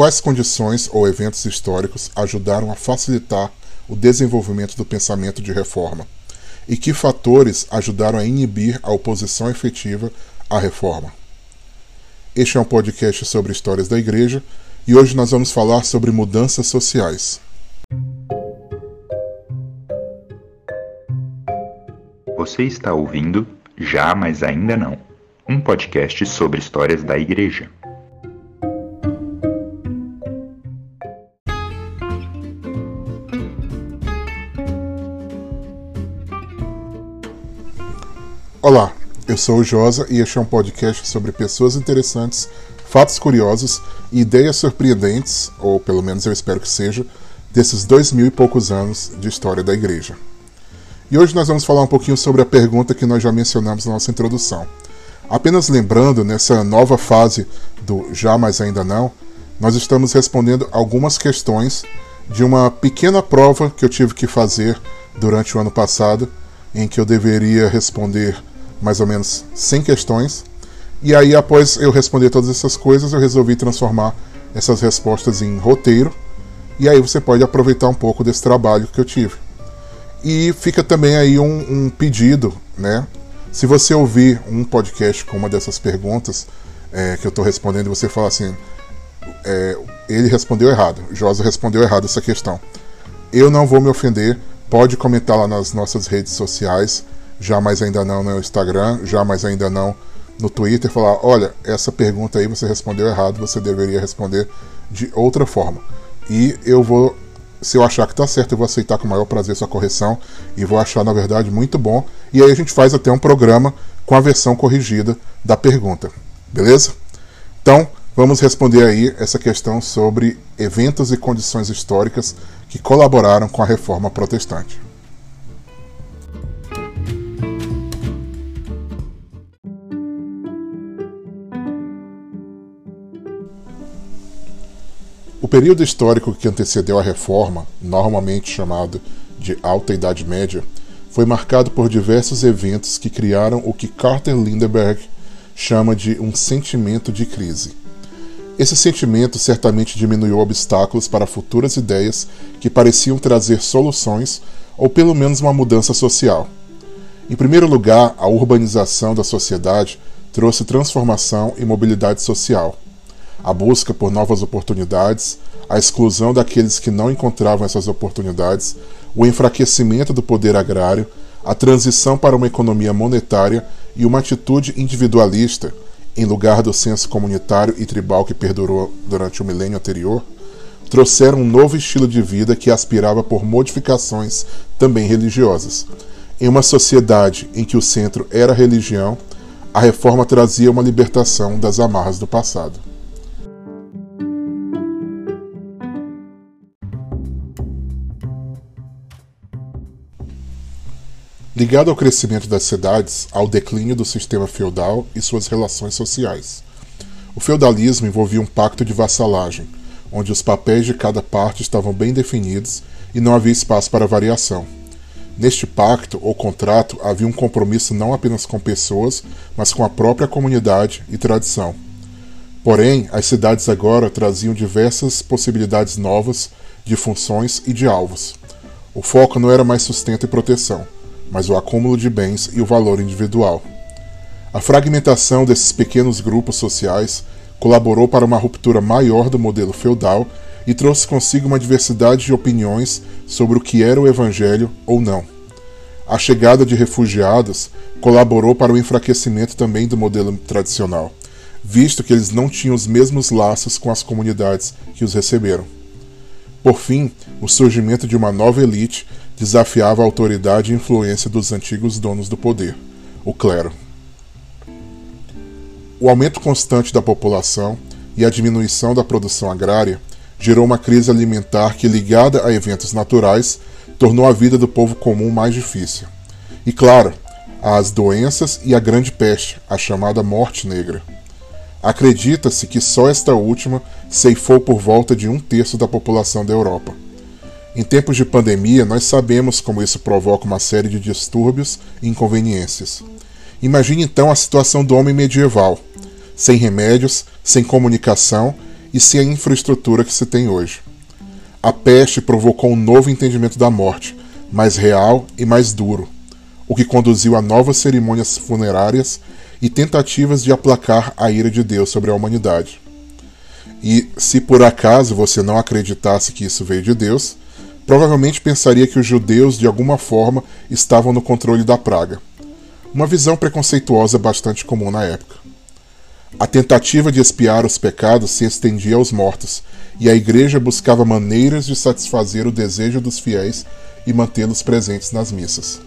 quais condições ou eventos históricos ajudaram a facilitar o desenvolvimento do pensamento de reforma e que fatores ajudaram a inibir a oposição efetiva à reforma. Este é um podcast sobre histórias da Igreja e hoje nós vamos falar sobre mudanças sociais. Você está ouvindo Já, mas ainda não um podcast sobre histórias da Igreja. Olá, eu sou o Josa e este é um podcast sobre pessoas interessantes, fatos curiosos e ideias surpreendentes, ou pelo menos eu espero que seja, desses dois mil e poucos anos de história da Igreja. E hoje nós vamos falar um pouquinho sobre a pergunta que nós já mencionamos na nossa introdução. Apenas lembrando, nessa nova fase do já, mas ainda não, nós estamos respondendo algumas questões de uma pequena prova que eu tive que fazer durante o ano passado, em que eu deveria responder mais ou menos 100 questões. E aí, após eu responder todas essas coisas, eu resolvi transformar essas respostas em roteiro. E aí você pode aproveitar um pouco desse trabalho que eu tive. E fica também aí um, um pedido, né? Se você ouvir um podcast com uma dessas perguntas é, que eu estou respondendo e você fala assim, é, ele respondeu errado, Josa respondeu errado essa questão. Eu não vou me ofender, pode comentar lá nas nossas redes sociais, já mais ainda não no Instagram, já mais ainda não no Twitter, falar, olha, essa pergunta aí você respondeu errado, você deveria responder de outra forma. E eu vou se eu achar que está certo, eu vou aceitar com o maior prazer sua correção e vou achar, na verdade, muito bom. E aí a gente faz até um programa com a versão corrigida da pergunta. Beleza? Então, vamos responder aí essa questão sobre eventos e condições históricas que colaboraram com a reforma protestante. Período histórico que antecedeu a reforma, normalmente chamado de Alta Idade Média, foi marcado por diversos eventos que criaram o que Carter Lindenberg chama de um sentimento de crise. Esse sentimento certamente diminuiu obstáculos para futuras ideias que pareciam trazer soluções ou pelo menos uma mudança social. Em primeiro lugar, a urbanização da sociedade trouxe transformação e mobilidade social a busca por novas oportunidades, a exclusão daqueles que não encontravam essas oportunidades, o enfraquecimento do poder agrário, a transição para uma economia monetária e uma atitude individualista, em lugar do senso comunitário e tribal que perdurou durante o milênio anterior, trouxeram um novo estilo de vida que aspirava por modificações também religiosas. Em uma sociedade em que o centro era a religião, a reforma trazia uma libertação das amarras do passado. Ligado ao crescimento das cidades, ao declínio do sistema feudal e suas relações sociais. O feudalismo envolvia um pacto de vassalagem, onde os papéis de cada parte estavam bem definidos e não havia espaço para variação. Neste pacto ou contrato havia um compromisso não apenas com pessoas, mas com a própria comunidade e tradição. Porém, as cidades agora traziam diversas possibilidades novas de funções e de alvos. O foco não era mais sustento e proteção mas o acúmulo de bens e o valor individual. A fragmentação desses pequenos grupos sociais colaborou para uma ruptura maior do modelo feudal e trouxe consigo uma diversidade de opiniões sobre o que era o evangelho ou não. A chegada de refugiados colaborou para o enfraquecimento também do modelo tradicional, visto que eles não tinham os mesmos laços com as comunidades que os receberam. Por fim, o surgimento de uma nova elite desafiava a autoridade e influência dos antigos donos do poder, o clero. O aumento constante da população e a diminuição da produção agrária gerou uma crise alimentar que, ligada a eventos naturais, tornou a vida do povo comum mais difícil. E, claro, as doenças e a grande peste, a chamada Morte Negra. Acredita-se que só esta última ceifou por volta de um terço da população da Europa. Em tempos de pandemia, nós sabemos como isso provoca uma série de distúrbios e inconveniências. Imagine então a situação do homem medieval, sem remédios, sem comunicação e sem a infraestrutura que se tem hoje. A peste provocou um novo entendimento da morte, mais real e mais duro, o que conduziu a novas cerimônias funerárias e tentativas de aplacar a ira de Deus sobre a humanidade. E se por acaso você não acreditasse que isso veio de Deus, provavelmente pensaria que os judeus de alguma forma estavam no controle da praga. Uma visão preconceituosa bastante comum na época. A tentativa de espiar os pecados se estendia aos mortos, e a igreja buscava maneiras de satisfazer o desejo dos fiéis e mantê-los presentes nas missas.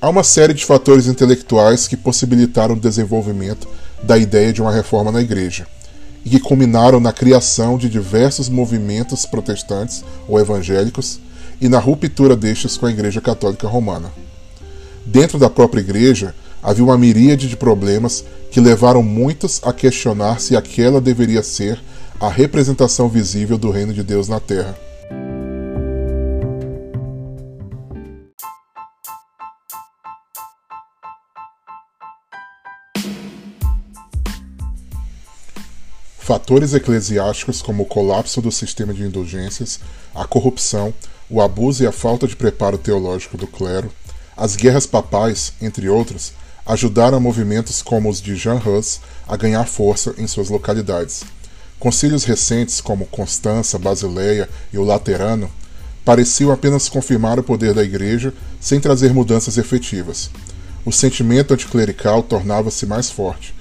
Há uma série de fatores intelectuais que possibilitaram o desenvolvimento da ideia de uma reforma na igreja e que culminaram na criação de diversos movimentos protestantes ou evangélicos e na ruptura destes com a Igreja Católica Romana. Dentro da própria Igreja, havia uma miríade de problemas que levaram muitos a questionar se aquela deveria ser a representação visível do reino de Deus na Terra. Fatores eclesiásticos como o colapso do sistema de indulgências, a corrupção, o abuso e a falta de preparo teológico do clero, as guerras papais, entre outros, ajudaram movimentos como os de Jean Hus a ganhar força em suas localidades. Concílios recentes, como Constança, Basileia e o Laterano, pareciam apenas confirmar o poder da Igreja sem trazer mudanças efetivas. O sentimento anticlerical tornava-se mais forte,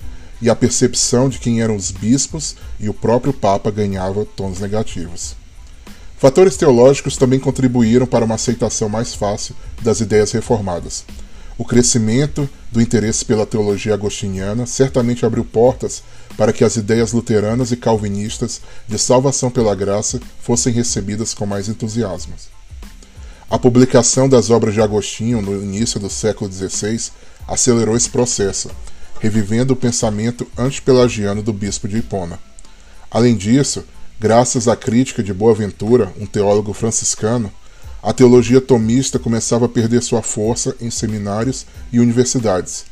e a percepção de quem eram os bispos e o próprio Papa ganhava tons negativos. Fatores teológicos também contribuíram para uma aceitação mais fácil das ideias reformadas. O crescimento do interesse pela teologia agostiniana certamente abriu portas para que as ideias luteranas e calvinistas de salvação pela graça fossem recebidas com mais entusiasmo. A publicação das obras de Agostinho no início do século XVI acelerou esse processo, revivendo o pensamento antipelagiano do bispo de Hipona. Além disso, graças à crítica de Boaventura, um teólogo franciscano, a teologia tomista começava a perder sua força em seminários e universidades,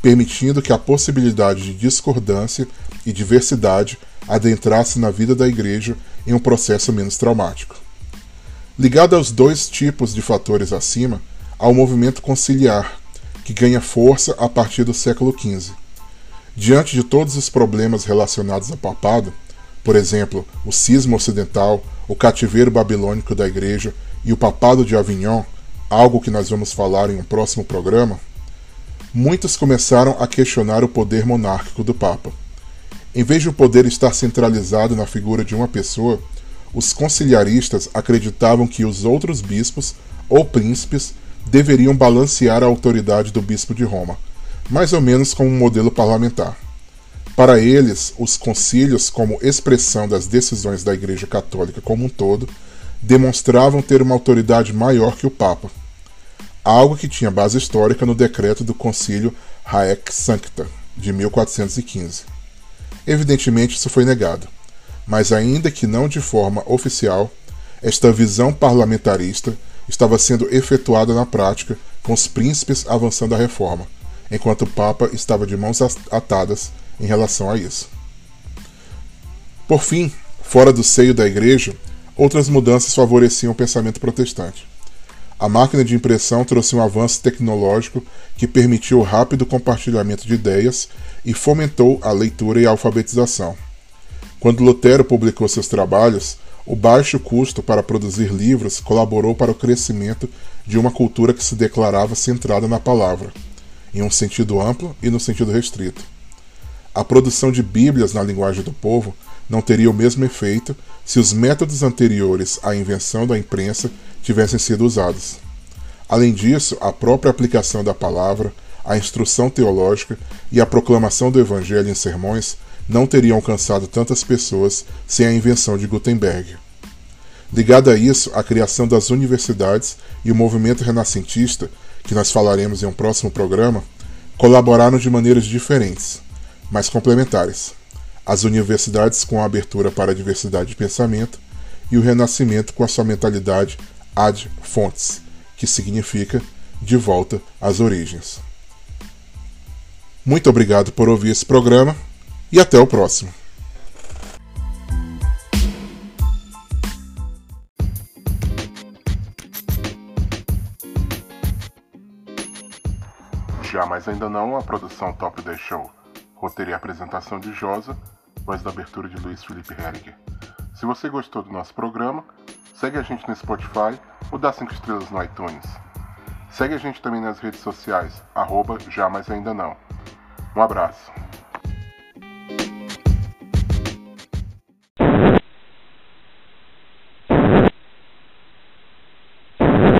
permitindo que a possibilidade de discordância e diversidade adentrasse na vida da igreja em um processo menos traumático. Ligado aos dois tipos de fatores acima, há o movimento conciliar, que ganha força a partir do século XV. Diante de todos os problemas relacionados ao papado, por exemplo, o cisma ocidental, o cativeiro babilônico da igreja e o papado de Avignon, algo que nós vamos falar em um próximo programa, muitos começaram a questionar o poder monárquico do Papa. Em vez de o poder estar centralizado na figura de uma pessoa, os conciliaristas acreditavam que os outros bispos ou príncipes deveriam balancear a autoridade do bispo de Roma, mais ou menos como um modelo parlamentar. Para eles, os concílios, como expressão das decisões da Igreja Católica como um todo, demonstravam ter uma autoridade maior que o Papa, algo que tinha base histórica no decreto do Concílio Haec Sancta, de 1415. Evidentemente, isso foi negado, mas, ainda que não de forma oficial, esta visão parlamentarista estava sendo efetuada na prática, com os príncipes avançando a reforma, enquanto o Papa estava de mãos atadas em relação a isso. Por fim, fora do seio da Igreja, outras mudanças favoreciam o pensamento protestante. A máquina de impressão trouxe um avanço tecnológico que permitiu o rápido compartilhamento de ideias e fomentou a leitura e a alfabetização. Quando Lutero publicou seus trabalhos, o baixo custo para produzir livros colaborou para o crescimento de uma cultura que se declarava centrada na palavra, em um sentido amplo e no sentido restrito. A produção de Bíblias na linguagem do povo não teria o mesmo efeito se os métodos anteriores à invenção da imprensa tivessem sido usados. Além disso, a própria aplicação da palavra, a instrução teológica e a proclamação do Evangelho em sermões não teriam alcançado tantas pessoas sem a invenção de Gutenberg. Ligado a isso, a criação das universidades e o movimento renascentista, que nós falaremos em um próximo programa, colaboraram de maneiras diferentes, mas complementares. As universidades com a abertura para a diversidade de pensamento e o renascimento com a sua mentalidade ad fontes, que significa de volta às origens. Muito obrigado por ouvir esse programa e até o próximo. Já, mais ainda não a produção Top The Show. Roteiro e apresentação de Josa, voz da abertura de Luiz Felipe Heringer. Se você gostou do nosso programa, segue a gente no Spotify ou dá 5 estrelas no iTunes. Segue a gente também nas redes sociais, arroba já, ainda não. Um abraço.